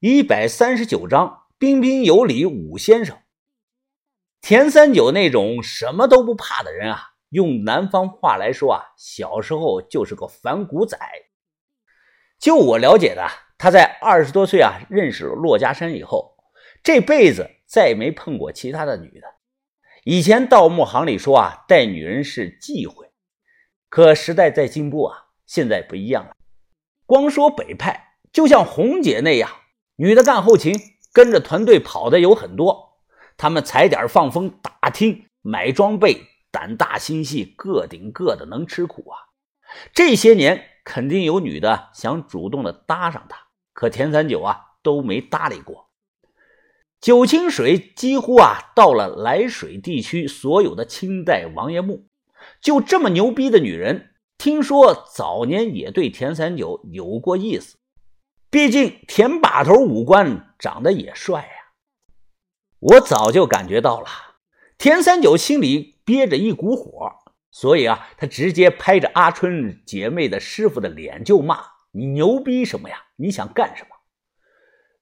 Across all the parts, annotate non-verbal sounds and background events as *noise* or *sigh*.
一百三十九章，彬彬有礼武先生。田三九那种什么都不怕的人啊，用南方话来说啊，小时候就是个反骨仔。就我了解的，他在二十多岁啊认识了骆家山以后，这辈子再没碰过其他的女的。以前盗墓行里说啊，带女人是忌讳，可时代在进步啊，现在不一样了。光说北派，就像红姐那样。女的干后勤，跟着团队跑的有很多。他们踩点放风、打听、买装备，胆大心细，个顶个的能吃苦啊！这些年肯定有女的想主动的搭上他，可田三九啊都没搭理过。九清水几乎啊到了涞水地区所有的清代王爷墓，就这么牛逼的女人，听说早年也对田三九有过意思。毕竟田把头五官长得也帅呀，我早就感觉到了。田三九心里憋着一股火，所以啊，他直接拍着阿春姐妹的师傅的脸就骂：“你牛逼什么呀？你想干什么？”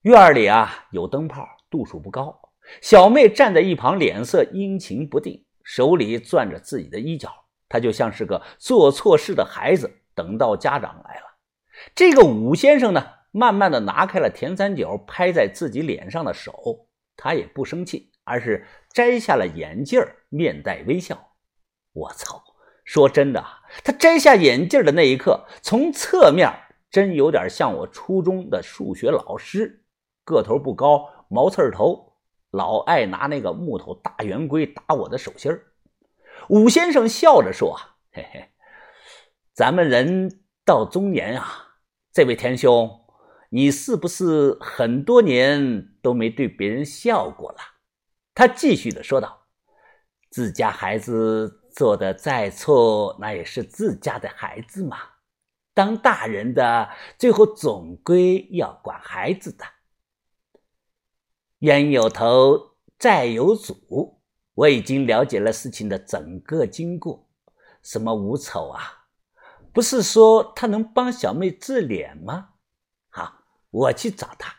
院里啊有灯泡，度数不高。小妹站在一旁，脸色阴晴不定，手里攥着自己的衣角，她就像是个做错事的孩子，等到家长来了。这个武先生呢？慢慢的拿开了田三角拍在自己脸上的手，他也不生气，而是摘下了眼镜面带微笑。我操！说真的，他摘下眼镜的那一刻，从侧面真有点像我初中的数学老师，个头不高，毛刺头，老爱拿那个木头大圆规打我的手心武先生笑着说：“嘿嘿，咱们人到中年啊，这位田兄。”你是不是很多年都没对别人笑过了？他继续的说道：“自家孩子做的再错，那也是自家的孩子嘛。当大人的，最后总归要管孩子的。冤有头，债有主。我已经了解了事情的整个经过。什么无丑啊？不是说他能帮小妹治脸吗？”我去找他，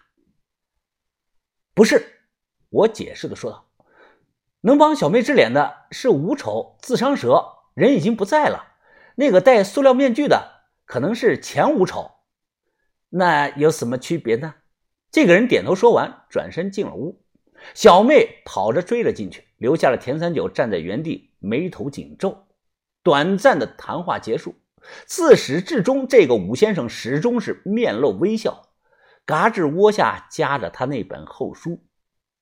不是我解释的说道：“能帮小妹治脸的是吴丑自伤蛇，人已经不在了。那个戴塑料面具的可能是前吴丑，那有什么区别呢？”这个人点头说完，转身进了屋。小妹跑着追了进去，留下了田三九站在原地，眉头紧皱。短暂的谈话结束，自始至终，这个武先生始终是面露微笑。嘎吱窝下夹着他那本厚书，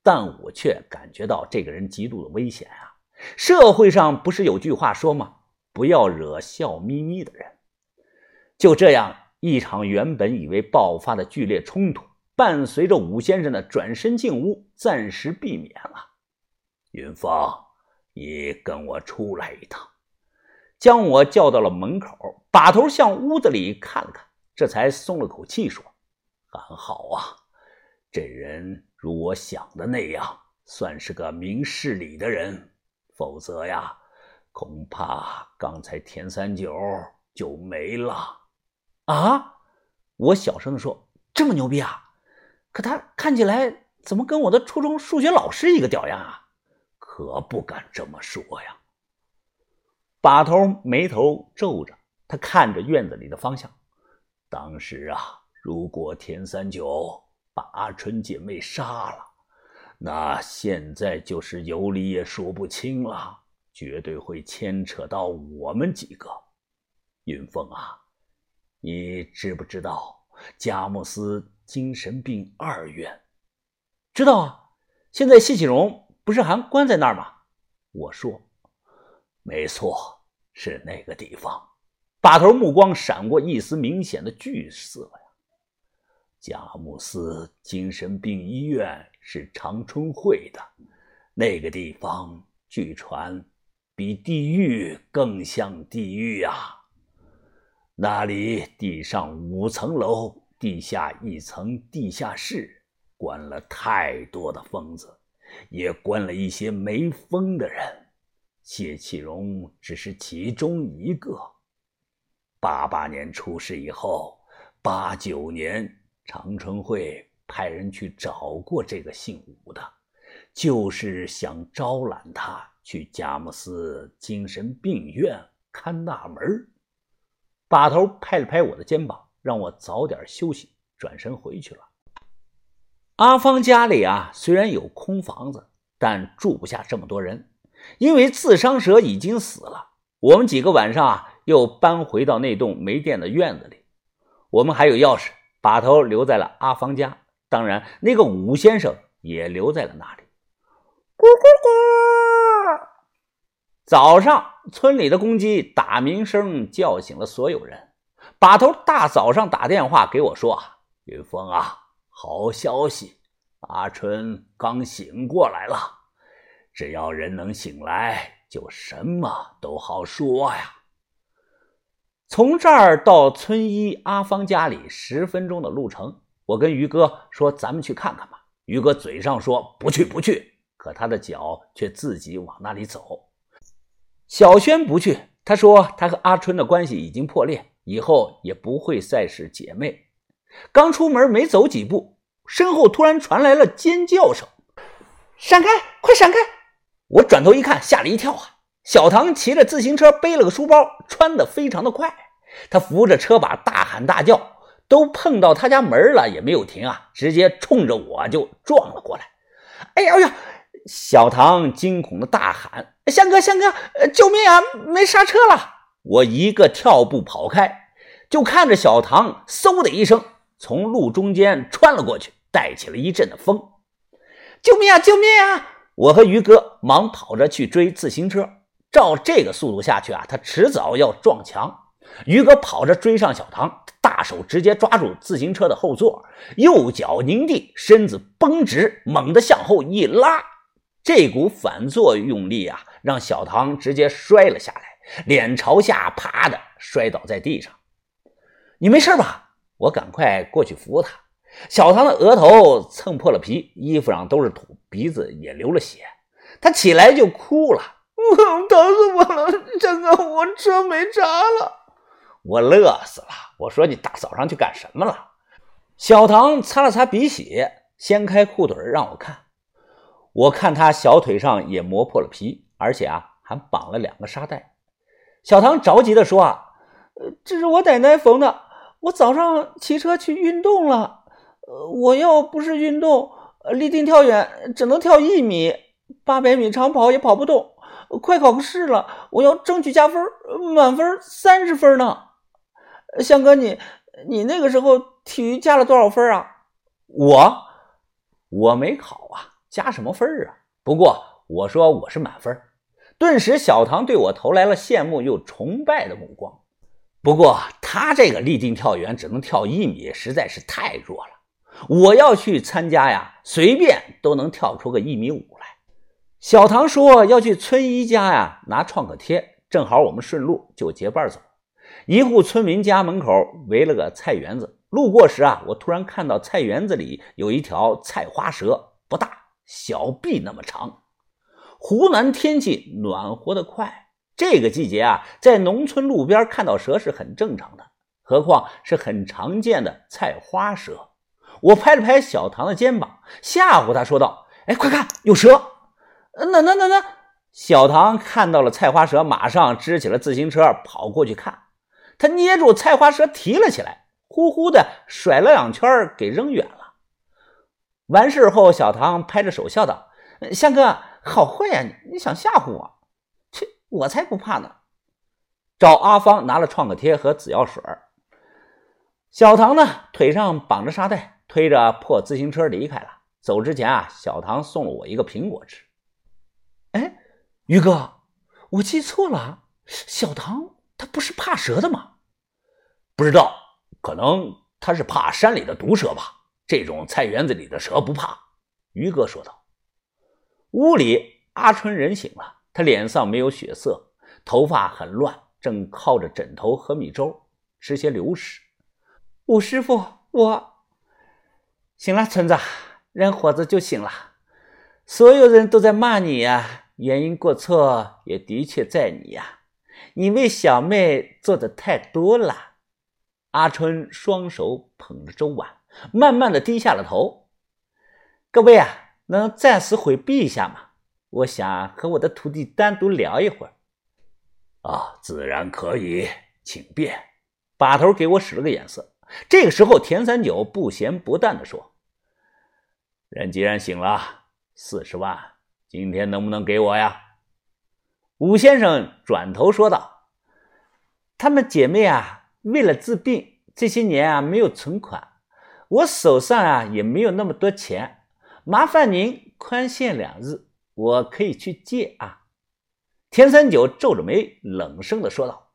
但我却感觉到这个人极度的危险啊！社会上不是有句话说吗？不要惹笑眯眯的人。就这样，一场原本以为爆发的剧烈冲突，伴随着武先生的转身进屋，暂时避免了。云峰，你跟我出来一趟，将我叫到了门口，把头向屋子里看了看，这才松了口气说。很好啊，这人如我想的那样，算是个明事理的人。否则呀，恐怕刚才田三九就没了。啊！我小声的说：“这么牛逼啊？可他看起来怎么跟我的初中数学老师一个屌样啊？可不敢这么说呀。”把头眉头皱着，他看着院子里的方向。当时啊。如果田三九把阿春姐妹杀了，那现在就是有理也说不清了，绝对会牵扯到我们几个。云凤啊，你知不知道佳木斯精神病二院？知道啊，现在谢启荣不是还关在那儿吗？我说，没错，是那个地方。把头目光闪过一丝明显的惧色。佳木斯精神病医院是长春会的，那个地方据传比地狱更像地狱啊。那里地上五层楼，地下一层地下室，关了太多的疯子，也关了一些没疯的人。谢启荣只是其中一个。八八年出事以后，八九年。长春会派人去找过这个姓武的，就是想招揽他去佳木斯精神病院看大门。把头拍了拍我的肩膀，让我早点休息，转身回去了。阿芳家里啊，虽然有空房子，但住不下这么多人，因为自伤蛇已经死了。我们几个晚上啊，又搬回到那栋没电的院子里。我们还有钥匙，把头留在了阿芳家，当然，那个武先生也留在了那里。咕咕咕！早上，村里的公鸡打鸣声叫醒了所有人。把头大早上打电话给我说：“云峰啊，好消息，阿春刚醒过来了。只要人能醒来。”就什么都好说呀。从这儿到村医阿芳家里十分钟的路程，我跟于哥说：“咱们去看看吧。”于哥嘴上说不去不去，可他的脚却自己往那里走。小轩不去，他说他和阿春的关系已经破裂，以后也不会再是姐妹。刚出门没走几步，身后突然传来了尖叫声：“闪开，快闪开！”我转头一看，吓了一跳啊！小唐骑着自行车，背了个书包，穿得非常的快。他扶着车把，大喊大叫，都碰到他家门了，也没有停啊，直接冲着我就撞了过来。哎呀呀！小唐惊恐的大喊：“香哥，香哥，救命啊！没刹车了！”我一个跳步跑开，就看着小唐嗖的一声从路中间穿了过去，带起了一阵的风。救命啊！救命啊！我和于哥忙跑着去追自行车，照这个速度下去啊，他迟早要撞墙。于哥跑着追上小唐，大手直接抓住自行车的后座，右脚拧地，身子绷直，猛地向后一拉，这股反作用力啊，让小唐直接摔了下来，脸朝下，啪的摔倒在地上。你没事吧？我赶快过去扶他。小唐的额头蹭破了皮，衣服上都是土，鼻子也流了血。他起来就哭了：“ *laughs* 疼死我了，江哥，我车没刹了。”我乐死了。我说：“你大早上去干什么了？”小唐擦了擦鼻血，掀开裤腿让我看。我看他小腿上也磨破了皮，而且啊还绑了两个沙袋。小唐着急地说：“啊，这是我奶奶缝的，我早上骑车去运动了。”，我要不是运动，立定跳远只能跳一米，八百米长跑也跑不动。快考试了，我要争取加分，满分三十分呢。香哥，你你那个时候体育加了多少分啊？我我没考啊，加什么分啊？不过我说我是满分。顿时，小唐对我投来了羡慕又崇拜的目光。不过他这个立定跳远只能跳一米，实在是太弱了。我要去参加呀，随便都能跳出个一米五来。小唐说要去村医家呀拿创可贴，正好我们顺路就结伴走。一户村民家门口围了个菜园子，路过时啊，我突然看到菜园子里有一条菜花蛇，不大，小臂那么长。湖南天气暖和的快，这个季节啊，在农村路边看到蛇是很正常的，何况是很常见的菜花蛇。我拍了拍小唐的肩膀，吓唬他说道：“哎，快看，有蛇！那、那、那、那！”小唐看到了菜花蛇，马上支起了自行车，跑过去看。他捏住菜花蛇提了起来，呼呼的甩了两圈，给扔远了。完事后，小唐拍着手笑道：“香哥，好坏呀！你你想吓唬我？切，我才不怕呢！”找阿芳拿了创可贴和紫药水。小唐呢，腿上绑着沙袋。推着破自行车离开了。走之前啊，小唐送了我一个苹果吃。哎，于哥，我记错了，小唐他不是怕蛇的吗？不知道，可能他是怕山里的毒蛇吧。这种菜园子里的蛇不怕。于哥说道。屋里，阿春人醒了，他脸上没有血色，头发很乱，正靠着枕头喝米粥，吃些流食。五师傅，我。醒了，村子，人伙子就行了。所有人都在骂你呀，原因过错也的确在你呀。你为小妹做的太多了。阿春双手捧着粥碗，慢慢的低下了头。各位啊，能暂时回避一下吗？我想和我的徒弟单独聊一会儿。啊，自然可以，请便。把头给我使了个眼色。这个时候，田三九不咸不淡的说：“人既然醒了，四十万，今天能不能给我呀？”武先生转头说道：“她们姐妹啊，为了治病，这些年啊没有存款，我手上啊也没有那么多钱，麻烦您宽限两日，我可以去借啊。”田三九皱着眉，冷声的说道：“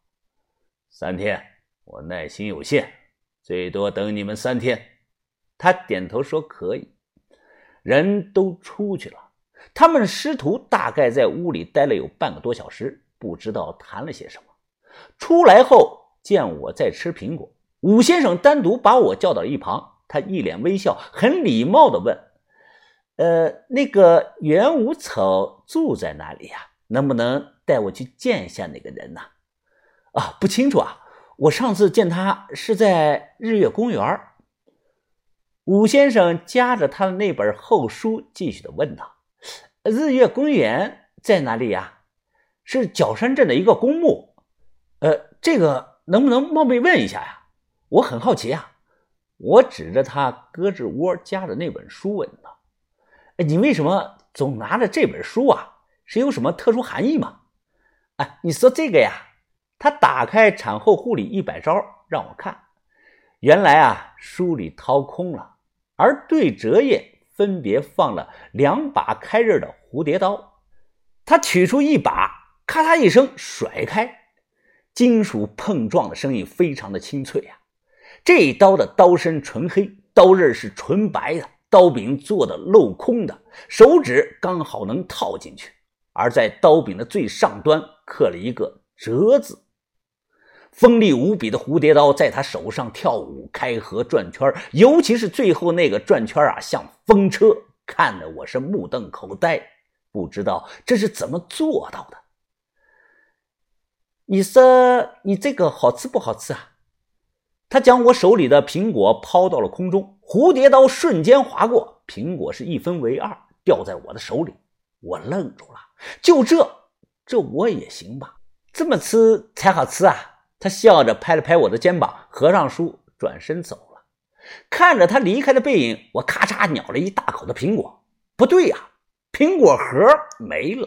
三天，我耐心有限，最多等你们三天。”他点头说：“可以。”人都出去了，他们师徒大概在屋里待了有半个多小时，不知道谈了些什么。出来后见我在吃苹果，武先生单独把我叫到一旁，他一脸微笑，很礼貌的问：“呃，那个袁无丑住在哪里呀？”能不能带我去见一下那个人呢？啊，不清楚啊。我上次见他是在日月公园。武先生夹着他的那本厚书，继续的问道：“日月公园在哪里呀？是角山镇的一个公墓。呃，这个能不能冒昧问一下呀？我很好奇啊。”我指着他胳肢窝夹的那本书问道：“你为什么总拿着这本书啊？”是有什么特殊含义吗？哎，你说这个呀？他打开产后护理一百招让我看，原来啊，书里掏空了，而对折页分别放了两把开刃的蝴蝶刀。他取出一把，咔嚓一声甩开，金属碰撞的声音非常的清脆呀。这一刀的刀身纯黑，刀刃是纯白的，刀柄做的镂空的，手指刚好能套进去。而在刀柄的最上端刻了一个“折”字，锋利无比的蝴蝶刀在他手上跳舞、开合、转圈，尤其是最后那个转圈啊，像风车，看得我是目瞪口呆，不知道这是怎么做到的。你说你这个好吃不好吃啊？他将我手里的苹果抛到了空中，蝴蝶刀瞬间划过，苹果是一分为二，掉在我的手里，我愣住了。就这，这我也行吧？这么吃才好吃啊！他笑着拍了拍我的肩膀，合上书，转身走了。看着他离开的背影，我咔嚓咬了一大口的苹果。不对呀，苹果核没了。